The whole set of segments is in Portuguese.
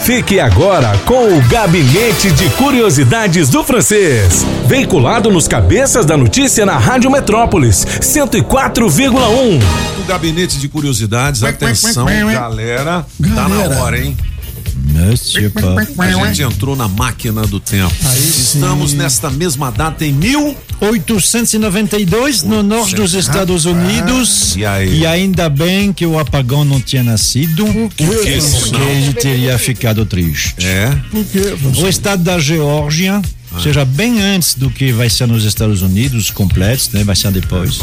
Fique agora com o Gabinete de Curiosidades do Francês. Veiculado nos cabeças da notícia na Rádio Metrópolis, 104,1. O Gabinete de Curiosidades, atenção, galera, tá na hora, hein? A gente entrou na máquina do tempo. Estamos nesta mesma data em mil. 892 no norte dos Estados Unidos. E aí? E ainda bem que o apagão não tinha nascido. que Porque senão? ele teria ficado triste. É. O estado da Geórgia, ou seja, bem antes do que vai ser nos Estados Unidos completos, né? Vai ser depois.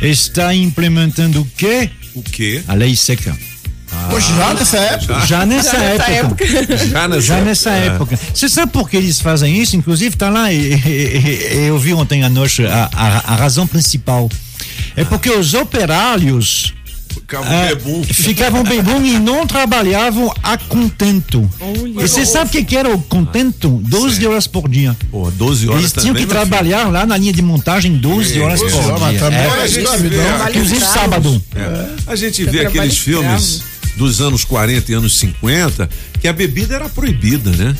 Está implementando o quê? O quê? A lei seca. Poxa, já nessa época? Já nessa época. Já nessa, Já nessa é. época. Você sabe por que eles fazem isso? Inclusive, tá lá, e, e- e- eu vi ontem à noite a, a- a razão principal. É porque os operários Ficava ah, bebum. ficavam bebum e não trabalhavam a contento. E você sabe o que, que era o contento? 12 horas por dia. Pô, 12 horas Eles tinham também, que filho. trabalhar lá na linha de montagem 12 horas por horas, dia. É, era a gente escravidão. vê, Trabalho inclusive sábado. É. A gente vê trabalho aqueles escravo. filmes dos anos 40 e anos 50 que a bebida era proibida, né?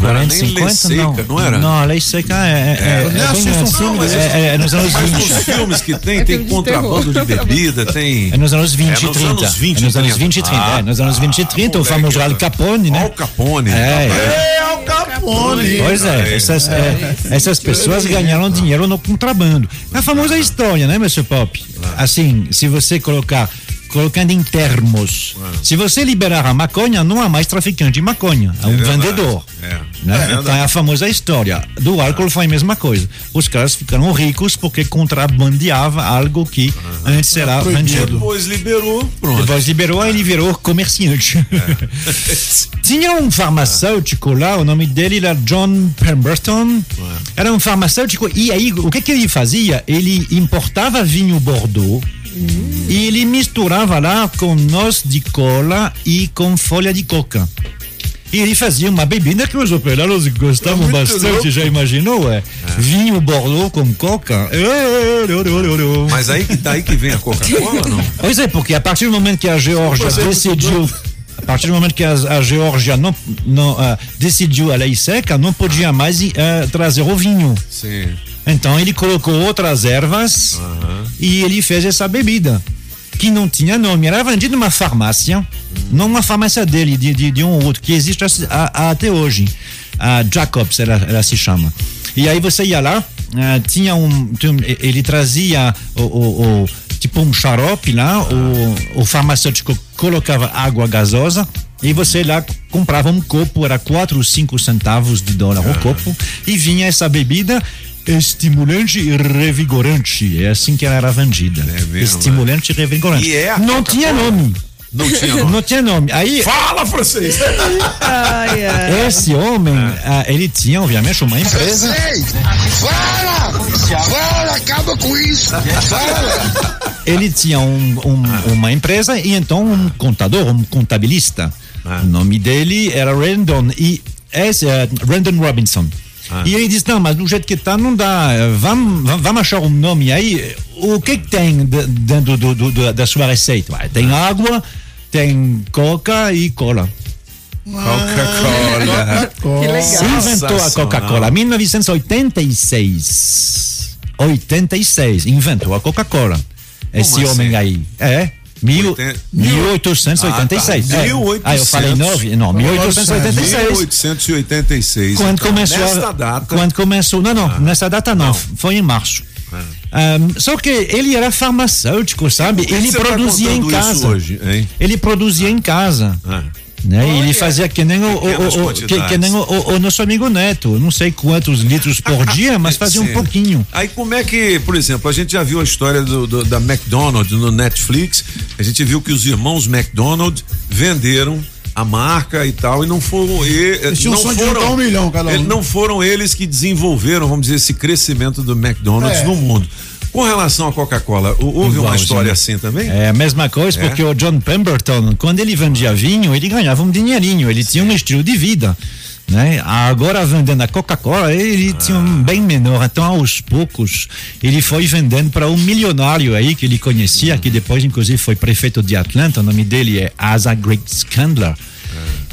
Não era 40, nem lei 50, seca, não. não era? Não, a lei seca é, é, é, é mas É, é, é nos anos Mas 20. nos filmes que tem, É tem contrabando de bebida, tem. É nos anos 20 É e nos 30. anos 20 é nos anos 30. 20 e 30. Ah, é nos anos 20 e 30, o famoso Al. Capone, né? o Capone. É, é. É o Capone. Pois é, essas, é, essas pessoas ganharam dinheiro no contrabando. É a famosa história, né, Mr. Pop? Assim, se você colocar, colocando em termos, se você liberar a maconha, não há mais traficante de maconha, há um verdade. vendedor. É. Né? então é a famosa história. Do álcool foi a mesma coisa. Os caras ficaram ricos porque contrabandeava algo que antes era vendido. Depois liberou, pronto. Depois liberou, ele virou comerciante. Tinha um farmacêutico lá, o nome dele era John Pemberton. Era um farmacêutico, e aí o que, que ele fazia? Ele importava vinho Bordeaux. E ele misturava lá com noz de cola e com folha de coca. E ele fazia uma bebida que os operários gostavam É bastante, louco. já imaginou? É? Vinho Bordeaux com coca. Mas aí que daí que vem a Coca-Cola, não? Pois é, porque a partir do momento que a Geórgia é decidiu. A partir do momento que a, a Geórgia não, não ah, decidiu a lei seca, não podia mais ah, trazer o vinho. Sim. Então ele colocou outras ervas e ele fez essa bebida. Que não tinha nome, era vendido numa farmácia, não uma farmácia dele, de, de, de um ou outro, que existe a- a- até hoje. A Jacobs, ela, ela se chama. E aí você ia lá, ah, tinha um. um- Ele trazia o, o- o- tipo um xarope lá, o, o farmacêutico colocava água gasosa. E você lá comprava um copo, era 4 ou 5 centavos de dólar o copo, e vinha essa bebida estimulante e revigorante. É assim que ela era vendida. É mesmo, estimulante e revigorante. E é Não tinha nome. Não tinha nome. Não tinha nome. Aí, Fala, francês! Ai, ai. esse homem, ah, ele tinha, obviamente, uma empresa. Fala! Fala, acaba com isso! Fala! Ele tinha um- um- uma empresa e então um contador, um contabilista. O nome dele era Randon e esse, é Randon Robinson. E ele disse, não, mas do jeito que está não dá, vamos, vamos- vamos achar um nome aí. O que que tem de- dentro do- do- do- da sua receita? Tem água, tem coca e cola. Coca-Cola. Que legal. Se inventou a Coca-Cola. 1986. 86. Inventou a Coca-Cola. Esse assim? homem aí. É. Mil, Oitenta- 1886. Ah, tá. É. Ah, eu falei 9? Não, 1886. 1886. Quando Então, começou. Nesta a- data. Quando começou. Não, não, nessa data não. Foi em março. Ahm, só que ele era farmacêutico, sabe? Ele tá produzia em contando isso casa. hoje, hein? Ele produzia em casa. Né? E ele fazia que nem, o, o- o- que, que nem o, o- nosso amigo Neto. Não sei quantos litros por dia, mas fazia um Sim. pouquinho. Aí como é que, por exemplo, a gente já viu a história do, do- da McDonald's no Netflix, a gente viu que os irmãos McDonald venderam a marca e tal, e não foram e, Eles não um foram um milhão cada um. ele- não foram eles que desenvolveram, vamos dizer, esse crescimento do McDonald's É. no mundo. Com relação à Coca-Cola, hou- houve uma Igualzinho. história assim também? É a mesma coisa, É? porque o John Pemberton, quando ele vendia vinho, ele ganhava um dinheirinho, ele tinha um estilo de vida. Né? Agora vendendo a Coca-Cola, ele tinha um bem menor. Então, aos poucos, ele foi vendendo para um milionário aí que ele conhecia, que depois, inclusive, foi prefeito de Atlanta. O nome dele é Asa Great Scandler.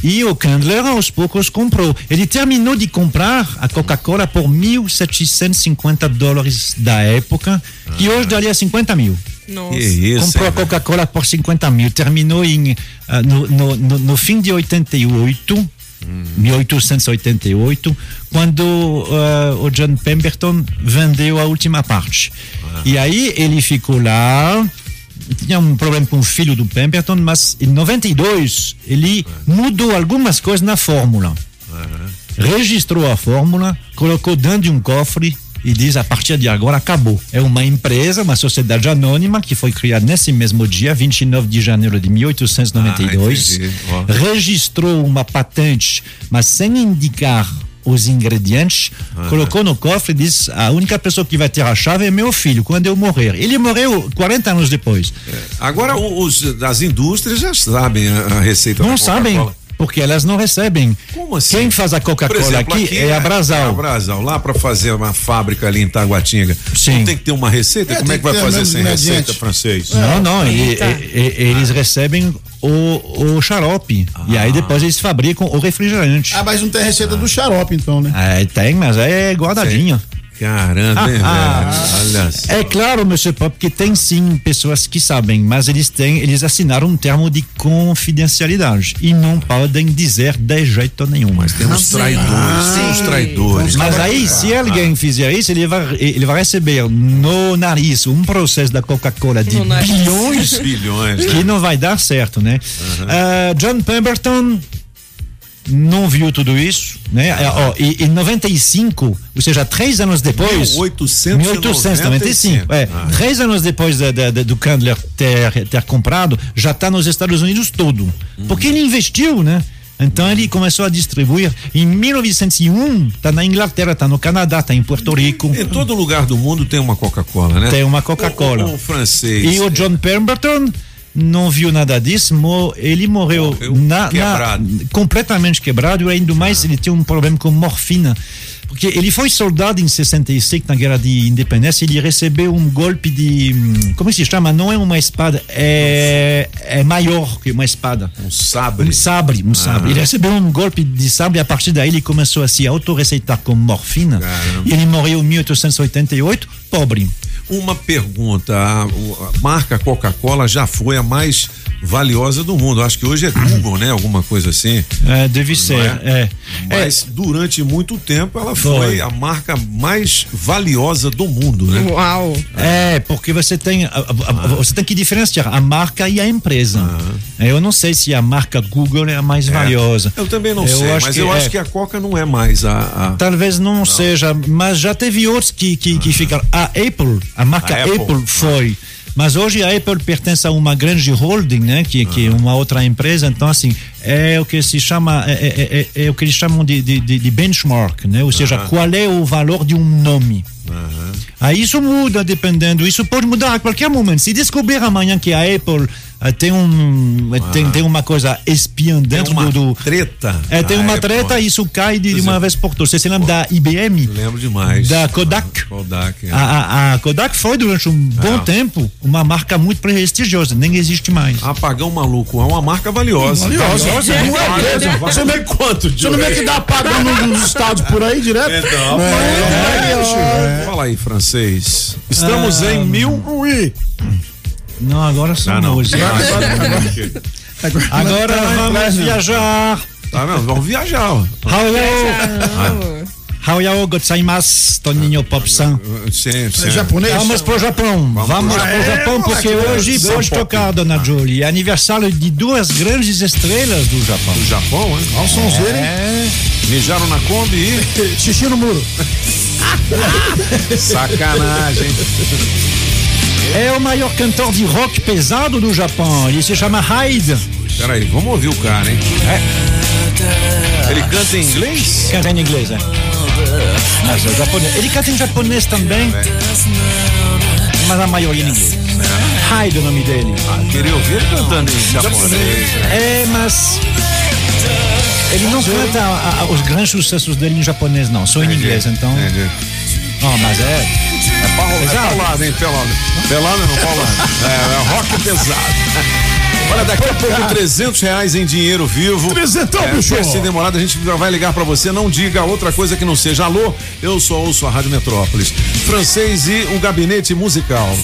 E o Candler, aos poucos, comprou. Ele terminou de comprar a Coca-Cola por 1.750 dólares da época, que hoje daria 50 mil. Nossa. Isso, Comprou a hein, velho? Coca-Cola por 50 mil. Terminou em, ah, no, no, no, no fim de 88, 1888, quando ah, o John Pemberton vendeu a última parte. E aí ele ficou lá. Tinha um problema com o filho do Pemberton, mas em 92 ele mudou algumas coisas na fórmula. Registrou a fórmula, colocou dentro de um cofre e diz: a partir de agora acabou. É uma empresa, uma sociedade anônima que foi criada nesse mesmo dia, 29 de janeiro de 1892. Ah, registrou uma patente, mas sem indicar os ingredientes, colocou no cofre e disse: a única pessoa que vai ter a chave é meu filho, quando eu morrer. Ele morreu 40 anos depois. Agora os as indústrias já sabem a, a receita Não da sabem. Porque elas não recebem. Como assim? Quem faz a Coca-Cola exemplo, aqui, é a Brasal. É a Brasal. Lá para fazer uma fábrica ali em Taguatinga. Sim. Não tem que ter uma receita? É, Como é que vai fazer sem receita francês? Não, não, e- e- e- eles recebem o, o xarope. E aí depois eles fabricam o refrigerante. Ah, mas não tem receita do xarope, então, né? É, tem, mas é guardadinho. Caramba, hein, Ah, velho? Olha só. É claro, Monsieur Pop, que tem sim pessoas que sabem, mas eles têm, eles assinaram um termo de confidencialidade e não podem dizer de jeito nenhum. Mas tem uns traidores, tem uns traidores. Mas aí, se alguém fizer isso, ele vai, ele vai receber no nariz um processo da Coca-Cola de bilhões Bilhões, né? que não vai dar certo, né? Ah, John Pemberton não viu tudo isso, né? Ah, ó, e em 95, ou seja, três anos depois, 1895. é, Ah. três anos depois da- da- da- do Candler ter, ter comprado, já está nos Estados Unidos todo, porque ele investiu, né? Então ele começou a distribuir. Em 1901, está na Inglaterra, está no Canadá, está em Porto Rico. Em todo lugar do mundo tem uma Coca-Cola, né? Tem uma Coca-Cola. O, o- o francês. E o John Pemberton não viu nada disso, ele morreu, Morreu na- na- quebrado. completamente quebrado e ainda mais ele tinha um problema com morfina. Porque ele foi soldado em 65 na Guerra de Independência, ele recebeu um golpe de. hum, Como se chama? Não é uma espada, é, é maior que uma espada. Um sabre. Um sabre, um sabre. Ele recebeu um golpe de sabre e a partir daí ele começou a se autorreceitar com morfina. Caramba. E ele morreu em 1888, pobre. Uma pergunta: a marca Coca-Cola já foi a mais valiosa do mundo. Acho que hoje é Google, né? Alguma coisa assim. É, deve ser. É. Mas durante muito tempo ela foi, Foi. a marca mais valiosa do mundo, né? Uau. É, porque você tem, a- a- a- você tem que diferenciar a marca e a empresa. Eu não sei se a marca Google é a mais valiosa. Eu também não Eu sei, acho mas que eu é. acho que a Coca não é mais a. a- Talvez não, seja, mas já teve outros que, que, que ficaram. A Apple, a marca A Apple, Apple. foi. Mas hoje a Apple pertence a uma grande holding, né? Que, que é uma outra empresa. Então, assim, é o que se chama, é, é- é- é o que eles chamam de, de, de- benchmark, né? Ou seja, qual é o valor de um nome. Aí isso muda dependendo, isso pode mudar a qualquer momento. Se descobrir amanhã que a Apple eh, tem, um, eh, tem, tem uma coisa espiã Tem dentro uma do. do- treta. é, tem na uma Apple. treta e isso cai de, de uma vez por todas. Você se lembra da IBM? Lembro demais. Da Kodak? Ah, Kodak. é. A, a- a Kodak foi durante um bom É. tempo uma marca muito prestigiosa, nem existe mais. Apagão maluco é uma marca valiosa. Valiosa. Não é mesmo? Você não é quanto, Você não vê que dá apagão no- nos estados por aí direto? Então, É, Fala aí, francês. Estamos Ah, em mil. Ui. Não, agora são Ah, não. hoje. Agora vamos viajar. Tá vendo? Vamos viajar. ó. Haoyao, Haoyao gozaimasu, Toninho Pop-san. Sim, sim. É japonês? Vamos pro Japão. Vamos, pro pro Japão, porque hoje pode tocar, dona Julie. É aniversário de duas grandes estrelas do Japão. Do Japão, hein? Olha o sonzeiro, hein? É, Mijaram na Kombi e. Xixi no muro. Sacanagem. É o maior cantor de rock pesado do Japão. Ele se chama Hyde. Peraí, vamos ouvir o cara, hein? Ele canta em inglês? Canta em inglês, é. Mas é japonês. Ele canta em japonês também. Mas a maioria em inglês. Hyde é o nome dele. Ah, queria ouvir ele cantando em japonês. né? É, mas. Ele não canta a- a- os grandes sucessos dele em japonês, não. Só em inglês, então. Entendi. Não, mas é. É, parro, é paulada, hein? Pelada. Pelada não, paulada. É, é rock pesado. Olha, daqui a pouco 300 reais em dinheiro vivo. Trezentão, é, bicho. Sem demorado, a gente já vai ligar pra você. Não diga outra coisa que não seja alô. Eu só ouço a Rádio Metrópolis. Francês e o gabinete musical.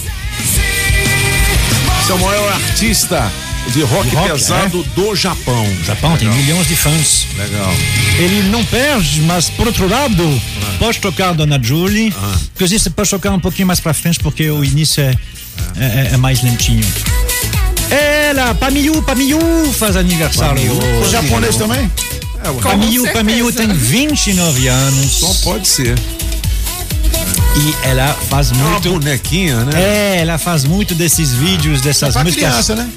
Esse é o maior artista de rock, De rock, pesado do Japão. Japão tem Legal. milhões de fãs. Legal. Ele não perde, mas por outro lado, pode tocar Dona Julie. Inclusive, você pode tocar um pouquinho mais pra frente, porque o início é, é, é mais lentinho. Ela, Pamiyu, Pamiyu faz aniversário. O hoje. japonês também? É, Pamiyu, certeza. Pamiyu tem 29 anos. só pode ser. E ela faz É uma muito. bonequinha, né? É, ela faz muito desses vídeos, dessas Pra músicas. criança, né?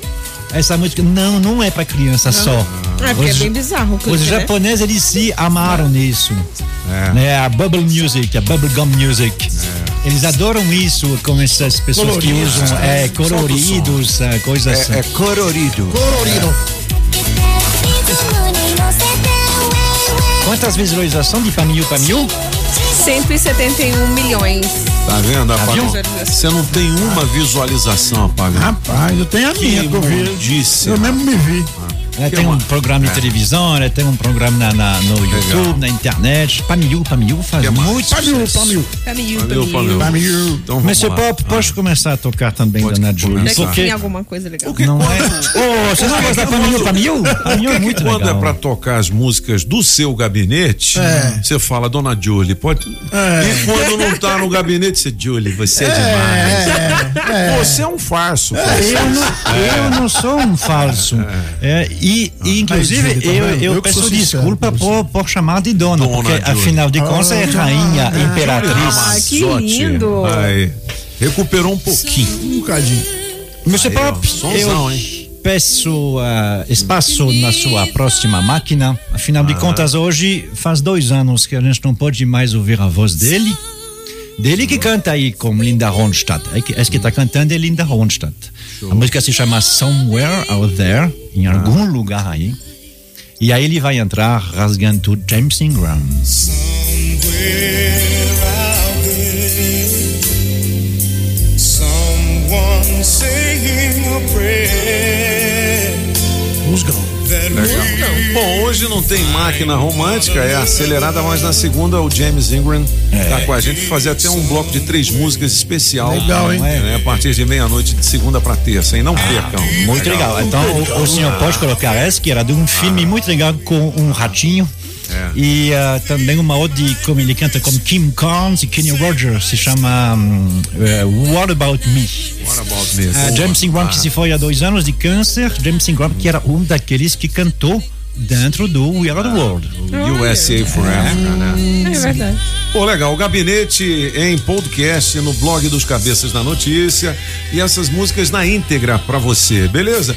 Essa música. Não, não é pra criança só. É, porque é Os- bem bizarro Os né? japoneses eles se amaram nisso. É. Né? A bubble music, a bubblegum music. Eles adoram isso com essas pessoas Colorido. que usam é, coloridos, é, coisas assim. É, é colorido. Colorido. Quantas visualizações de Pamiu Pamiu? 171 milhões. Tá vendo, apagão? viu? Você não tem uma visualização, apagão. Rapaz, eu tenho a minha que eu vi. Eu mesmo me vi. Ela tem um programa de televisão, ela tem um programa na, na- no YouTube, na internet. Pamiu Pamiu faz muito Pamiu. Pamiu. Pamiu, Pamiu. Pamil. Pamiu. Então Monsieur lá. Pop, pode começar a tocar também Pode Dona. Daqui Porque tem alguma coisa legal. não é. Oh, você não gosta da Pamiu Pamiu? Pamiu é muito Quando legal. é pra tocar as músicas do seu gabinete, É. você fala, Dona Julie, pode. E quando não tá no gabinete, você, Julie, você é, demais. Você é um farso. Não, eu não sou um falso. É, e, e, inclusive, Julie, eu, eu, Eu peço desculpa por, por chamar de dona, Dona porque Julie. afinal de contas é rainha, imperatriz. Ah, que lindo. Aí. Recuperou um pouquinho. Um bocadinho. Ó, Pop, eu hein? peço ah, espaço na sua próxima máquina. Afinal de contas, hoje faz dois anos que a gente não pode mais ouvir a voz dele. Dele que canta aí com Linda Ronstadt. É que- Essa que está cantando é Linda Ronstadt. A música se chama Somewhere Out There, em algum lugar aí. E aí ele vai entrar rasgando tudo, James Ingram. Someone saying a prayer We Bom, hoje não tem máquina romântica, é acelerada, mas na segunda o James Ingram tá com a gente fazer até um bloco de três músicas especial. Legal, hein? Né, a partir de meia-noite de segunda pra terça, hein? Não percam. Muito legal. Então o, o senhor pode colocar essa, que era de um filme muito legal com um ratinho. E ah, também uma outra de como ele canta com Kim Carnes e Kenny Rogers, se chama hum, eh, What About Me. What about me? Ah, James Ingram que se foi há dois anos de câncer, James Ingram que era um daqueles que cantou dentro do We Are The World. USA for Africa, né? É verdade. Pô, legal. O gabinete em podcast no blog dos Cabeças da Notícia e essas músicas na íntegra pra você, beleza?